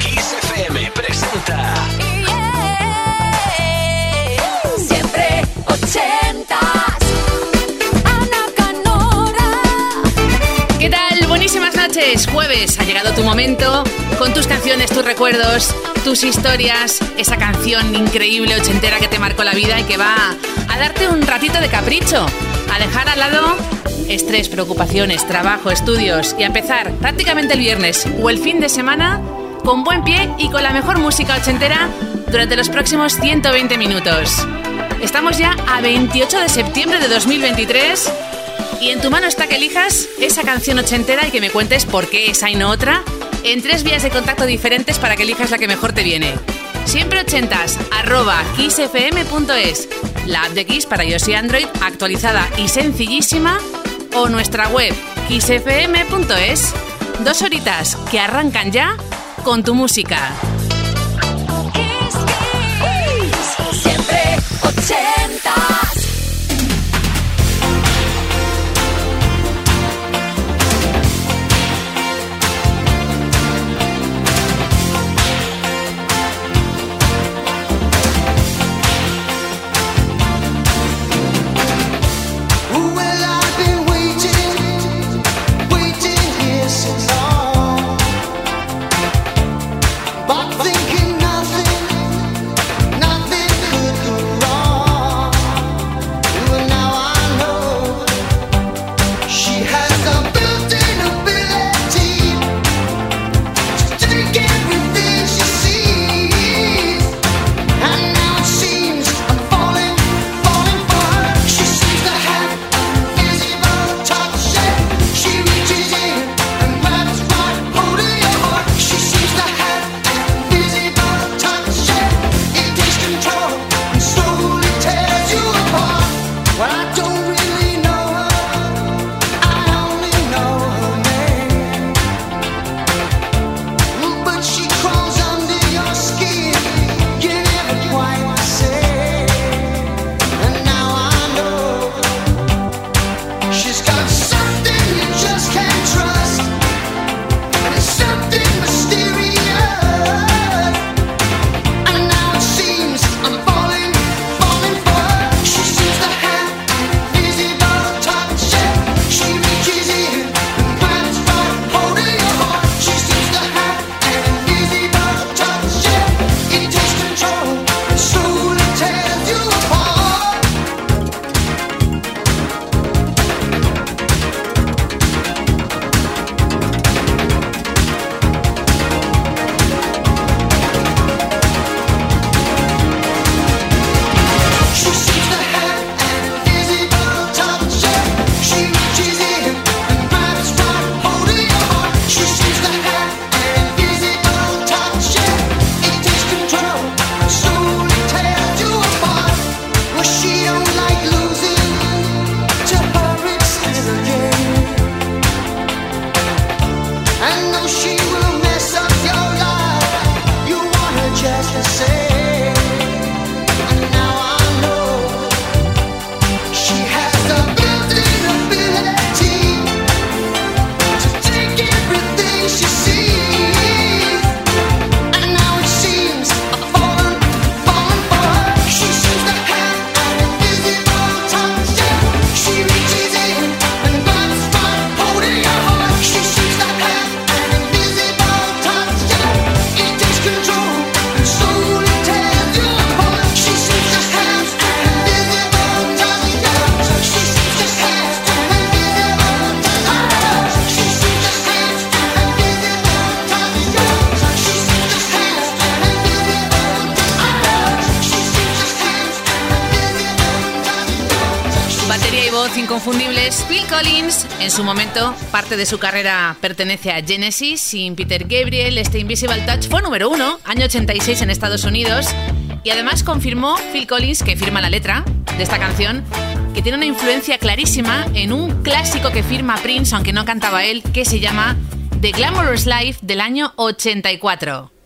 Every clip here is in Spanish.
Kiss FM presenta. Siempre ochentas. Ana Canora. ¿Qué tal? Buenísimas noches. Jueves ha llegado tu momento con tus canciones, tus recuerdos, tus historias, esa canción increíble ochentera que te marcó la vida y que va a darte un ratito de capricho, a dejar al lado estrés, preocupaciones, trabajo, estudios y a empezar prácticamente el viernes o el fin de semana con buen pie y con la mejor música ochentera durante los próximos 120 minutos. Estamos ya a 28 de septiembre de 2023 y en tu mano está que elijas esa canción ochentera y que me cuentes por qué esa y no otra en tres vías de contacto diferentes para que elijas la que mejor te viene. Siempre ochentas, arroba kissfm.es, la app de Kiss para iOS y Android actualizada y sencillísima, o nuestra web xfm.es. Dos horitas que arrancan ya con tu música. Siempre 80. En su momento, parte de su carrera pertenece a Genesis, sin Peter Gabriel, este Invisible Touch fue número uno, año 86 en Estados Unidos, y además confirmó Phil Collins, que firma la letra de esta canción, que tiene una influencia clarísima en un clásico que firma Prince, aunque no cantaba él, que se llama The Glamorous Life del año 84.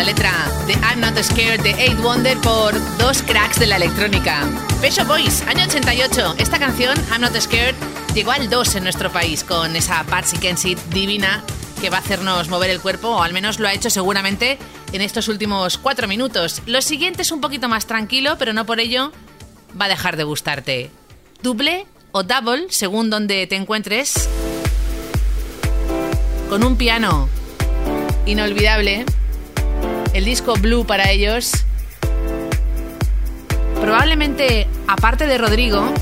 La letra de I'm Not Scared de Eight Wonder por dos cracks de la electrónica. Peso Boys, año 88. Esta canción, I'm Not Scared, llegó al 2 en nuestro país con esa Patsy Kensit divina que va a hacernos mover el cuerpo, o al menos lo ha hecho seguramente en estos últimos cuatro minutos. Lo siguiente es un poquito más tranquilo, pero no por ello va a dejar de gustarte. Double o double, según donde te encuentres, con un piano inolvidable, el disco Blue para ellos. Probablemente, aparte de Rodrigo,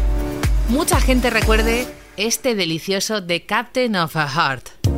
mucha gente recuerde este delicioso The Captain of a Heart.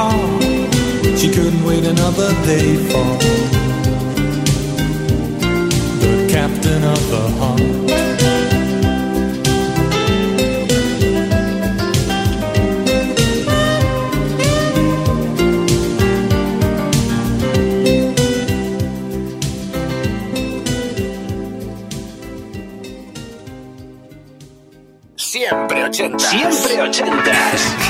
Long apart. She couldn't wait another day for the captain of the heart. Siempre 80. Siempre 80.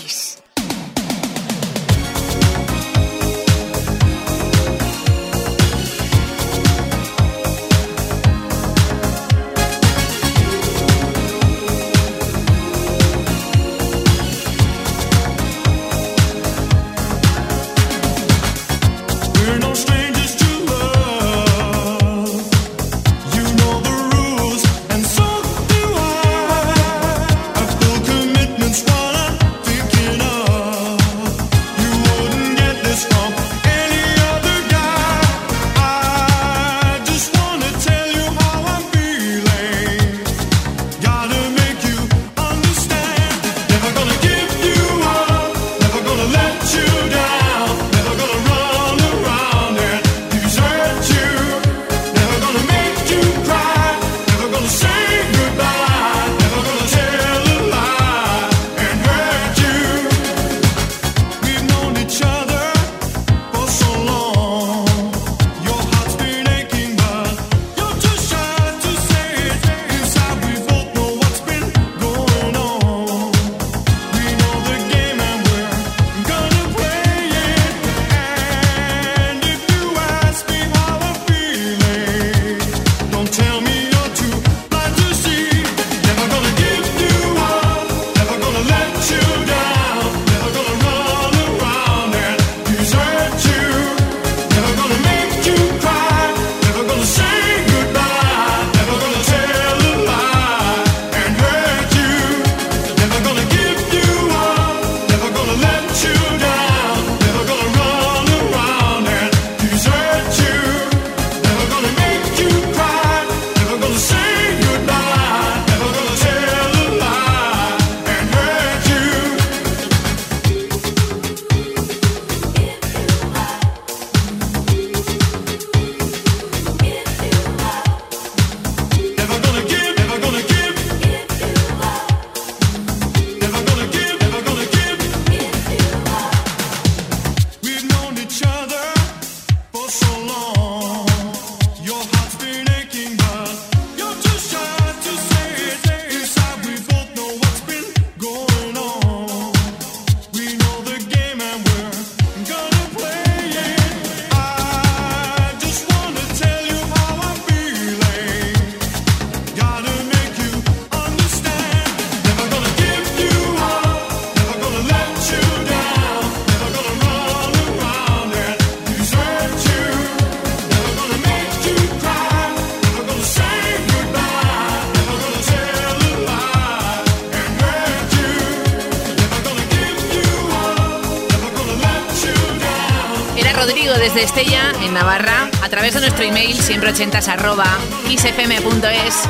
Desde Estella, en Navarra, a través de nuestro email siempre80s arroba kissfm.es,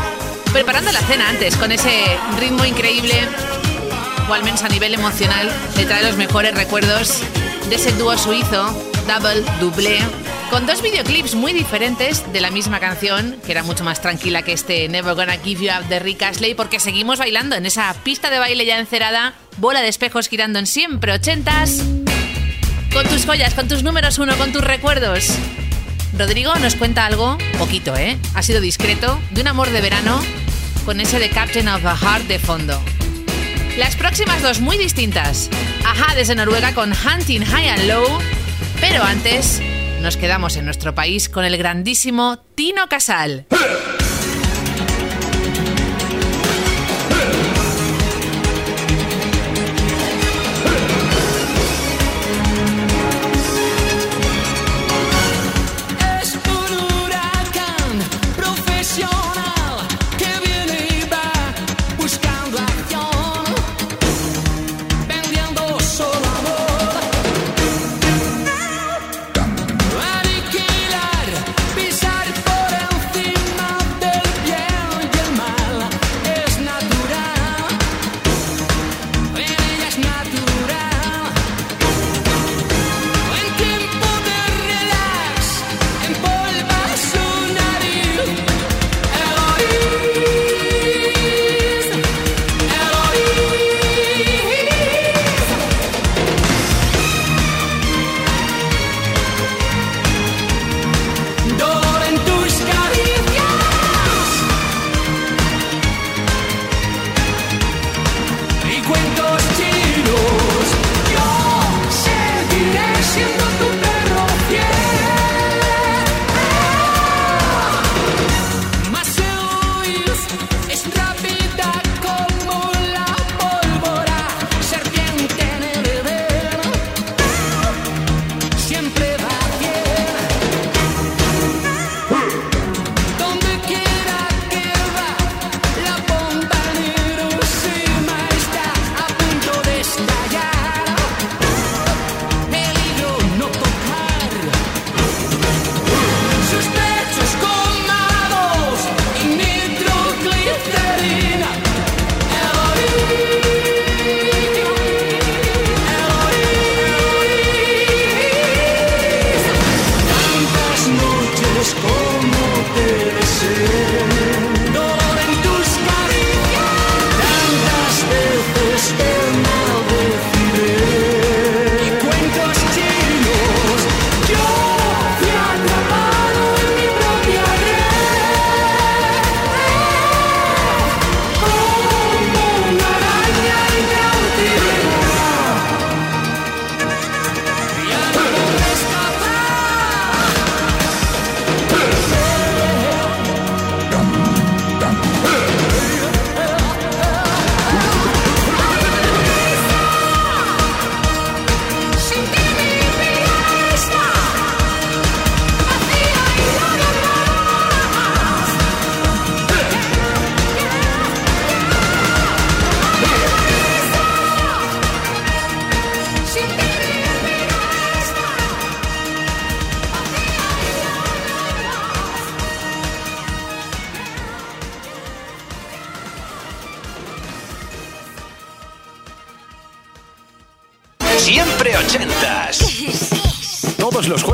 preparando la cena antes con ese ritmo increíble, o al menos a nivel emocional, le trae los mejores recuerdos de ese dúo suizo, Double Double, con dos videoclips muy diferentes de la misma canción, que era mucho más tranquila que este Never Gonna Give You Up de Rick Astley, porque seguimos bailando en esa pista de baile ya encerada, bola de espejos girando en siempre ochentas, con tus joyas, con tus números uno, con tus recuerdos. Rodrigo nos cuenta algo, poquito, ¿eh? Ha sido discreto, de un amor de verano, con ese de Captain of the Heart de fondo. Las próximas dos muy distintas. Ajá desde Noruega con Hunting High and Low, pero antes nos quedamos en nuestro país con el grandísimo Tino Casal.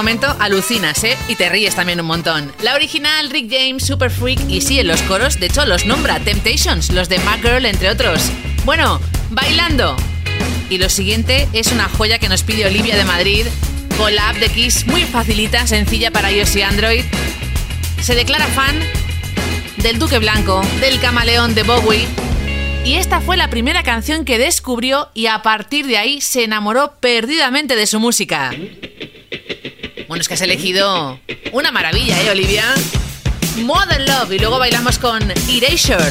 Momento alucinas, ¿eh? Y te ríes también un montón. La original, Rick James, Super Freak, y sí, en los coros, de hecho, los nombra Temptations, los de Mac Girl, entre otros. Bueno, bailando. Y lo siguiente es una joya que nos pide Olivia de Madrid, con la app de Kiss muy facilita, sencilla para iOS y Android. Se declara fan del Duque Blanco, del Camaleón de Bowie. Y esta fue la primera canción que descubrió y a partir de ahí se enamoró perdidamente de su música. Bueno, es que has elegido una maravilla, ¿eh, Olivia? Modern Love y luego bailamos con Erasure.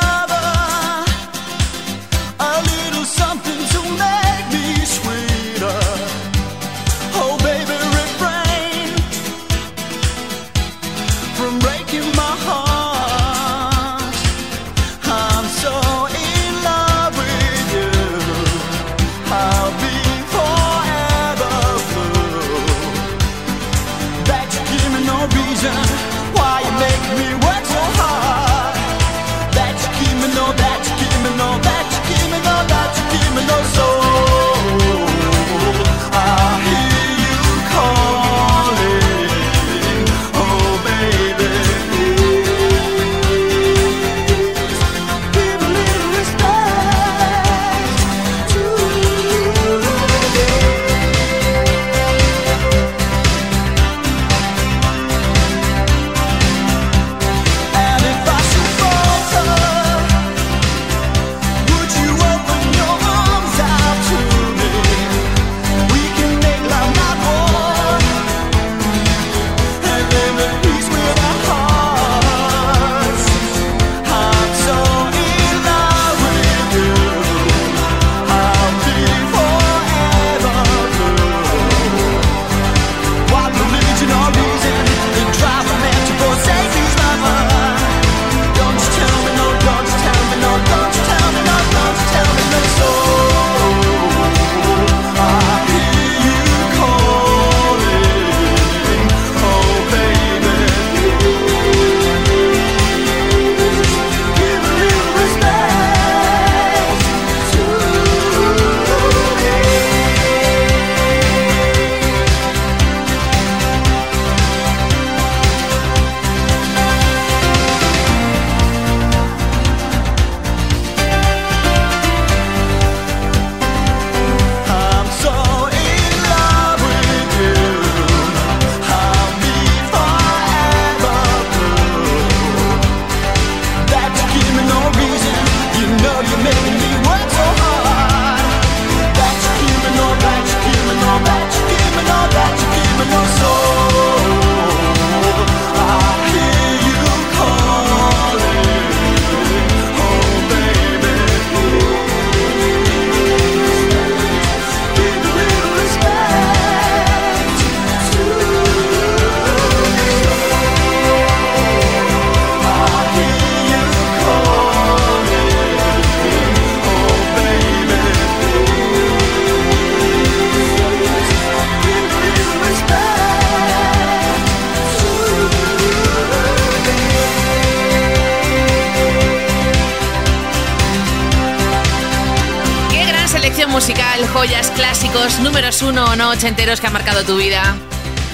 selección musical, joyas, clásicos, números uno o no ochenteros que han marcado tu vida.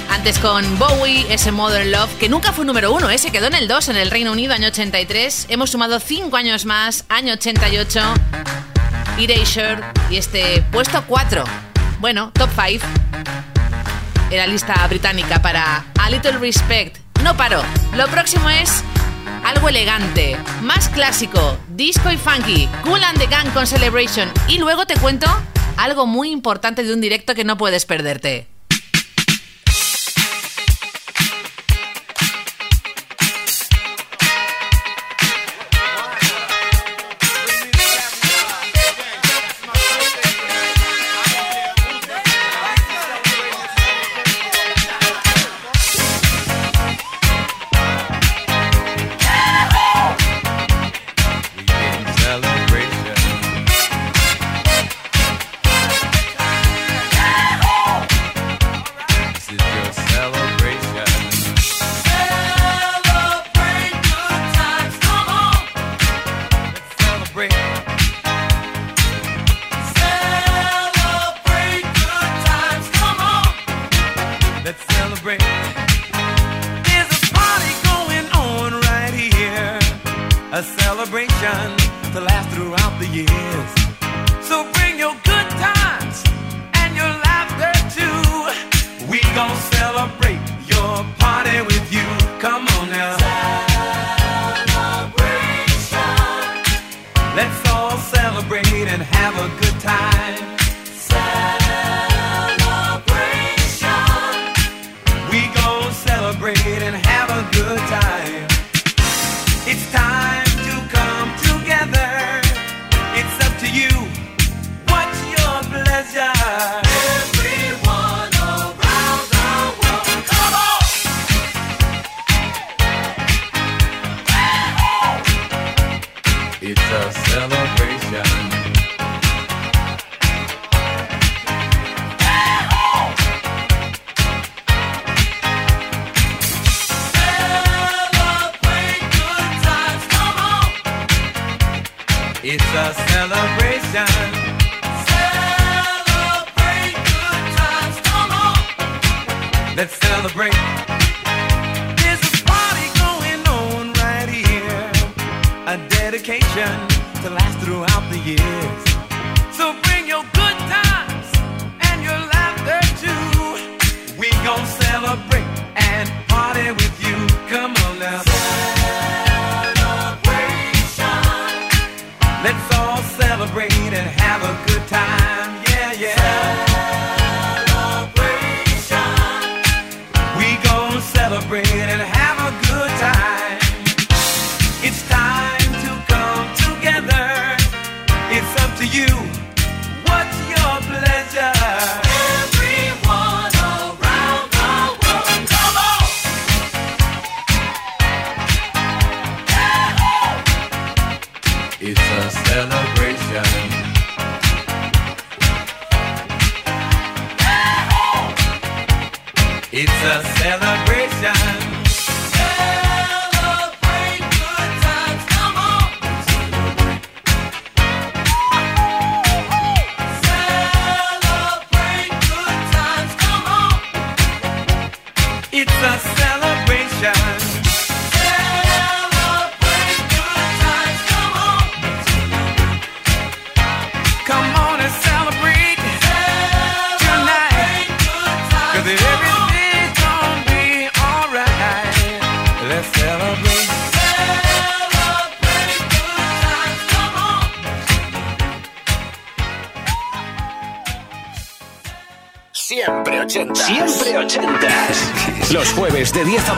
Antes con Bowie, ese Modern Love, que nunca fue número uno, ¿eh? se quedó en el 2 en el Reino Unido, año 83. Hemos sumado 5 años más, año 88. Erasure y este puesto 4. Bueno, top 5. Era lista británica para A Little Respect. No paro. Lo próximo es algo elegante, más clásico, disco y funky, Cool and the Gang con Celebration. Y luego te cuento algo muy importante de un directo que no puedes perderte. Celebrate your party with you. Come on now. Celebration. Let's all celebrate and have a good time.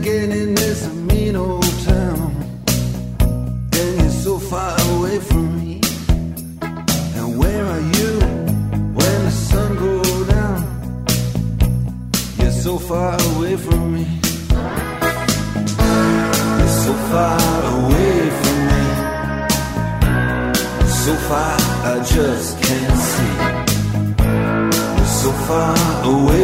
again in this mean old town. And you're so far away from me. And where are you when the sun goes down? You're so far away from me. You're so far away from me. So far, I just can't see. You're so far away.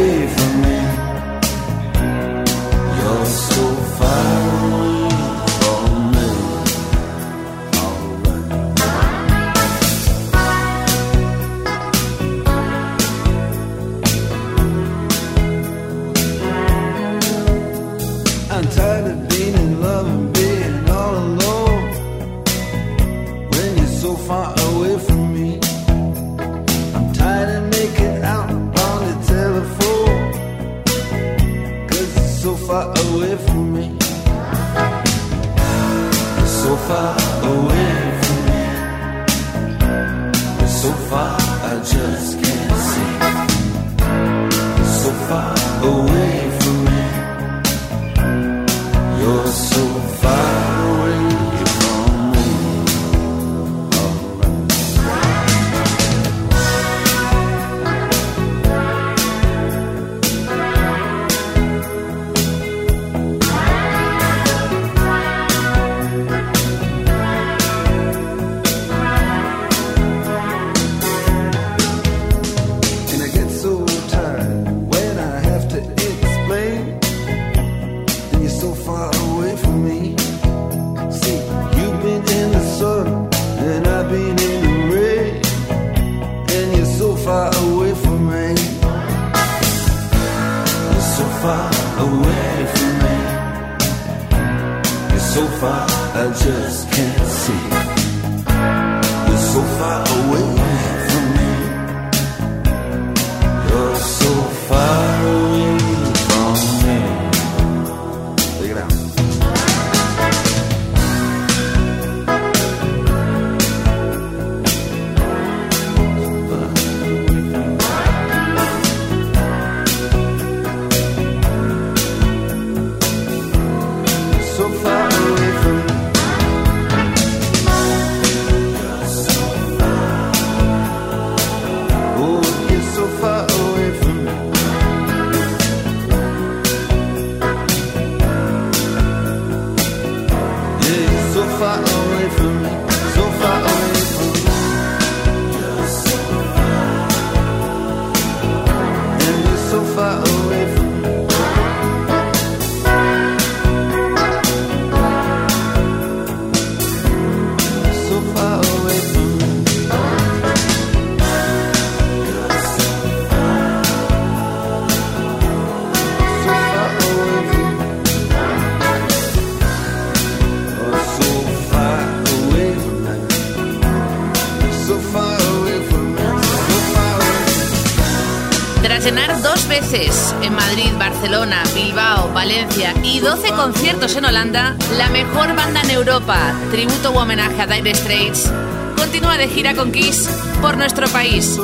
En Madrid, Barcelona, Bilbao, Valencia y 12 conciertos en Holanda, la mejor banda en Europa, tributo u homenaje a Dire Straits, continúa de gira con Kiss por nuestro país.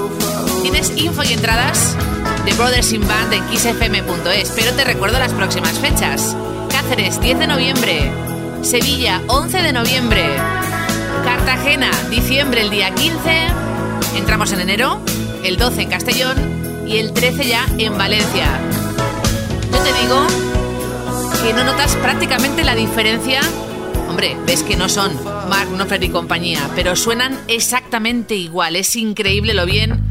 Tienes info y entradas de Brothers in Band en kissfm.es, pero te recuerdo las próximas fechas. Cáceres, 10 de noviembre. Sevilla, 11 de noviembre. Cartagena, diciembre, el día 15. Entramos en enero, el 12 en Castellón y el 13 ya en Valencia. Yo te digo que no notas prácticamente la diferencia. Hombre, ves que no son Mark Knopfler y compañía, pero suenan exactamente igual. Es increíble lo bien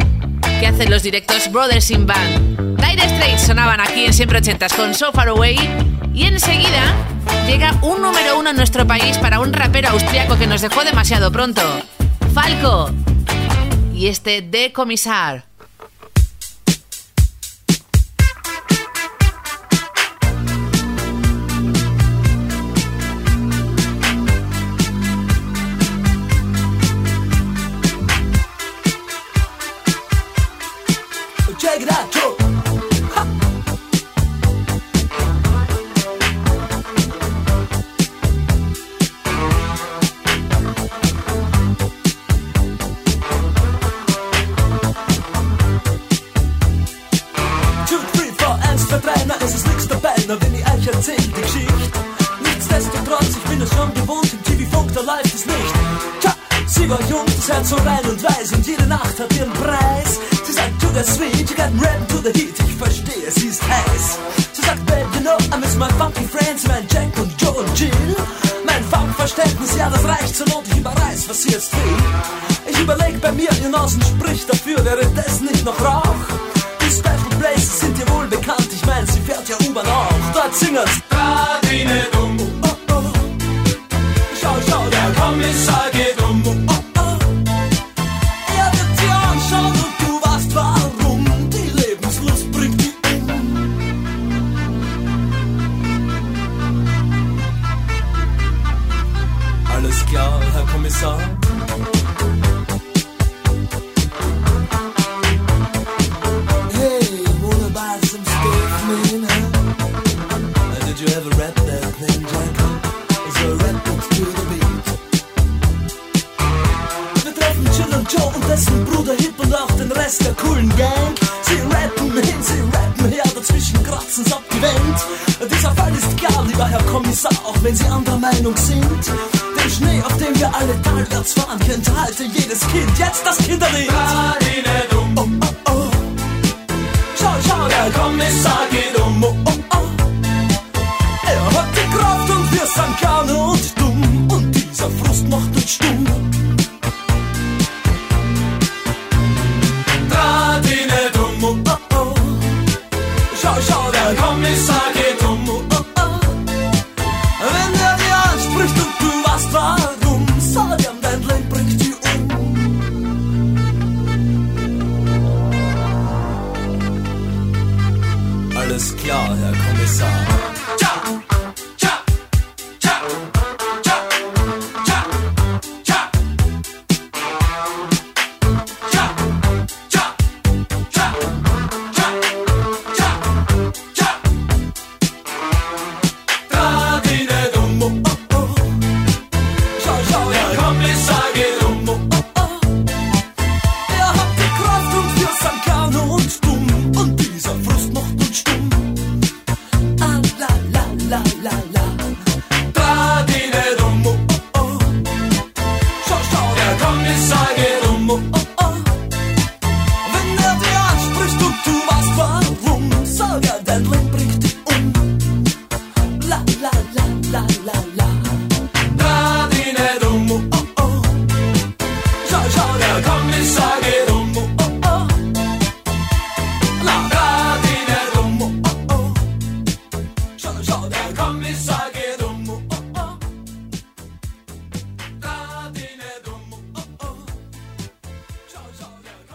que hacen los directos Brothers in Band. Dire Straits sonaban aquí en Siempre Ochentas con So Far Away y enseguida llega un número uno en nuestro país para un rapero austriaco que nos dejó demasiado pronto. Falco. Y este de comisar. über Jungs, das Herz so rein und weiß und jede Nacht hat ihren Preis. Sie sagt, Sugar Sweet, you got rap to the heat, ich verstehe, sie ist heiß. Sie sagt, Babe, you know, I miss my funky friends, mein Jack und Joe und Jill. Mein Funkverständnis, ja, das reicht zur Not, ich überreiß, was sie jetzt will. Ich überleg bei mir, ihr Nasen spricht dafür, wäre das nicht noch Rauch? Die Special Places sind ihr wohl bekannt, ich mein, sie fährt ja U-Bahn auch, dort singen's. Da, some kind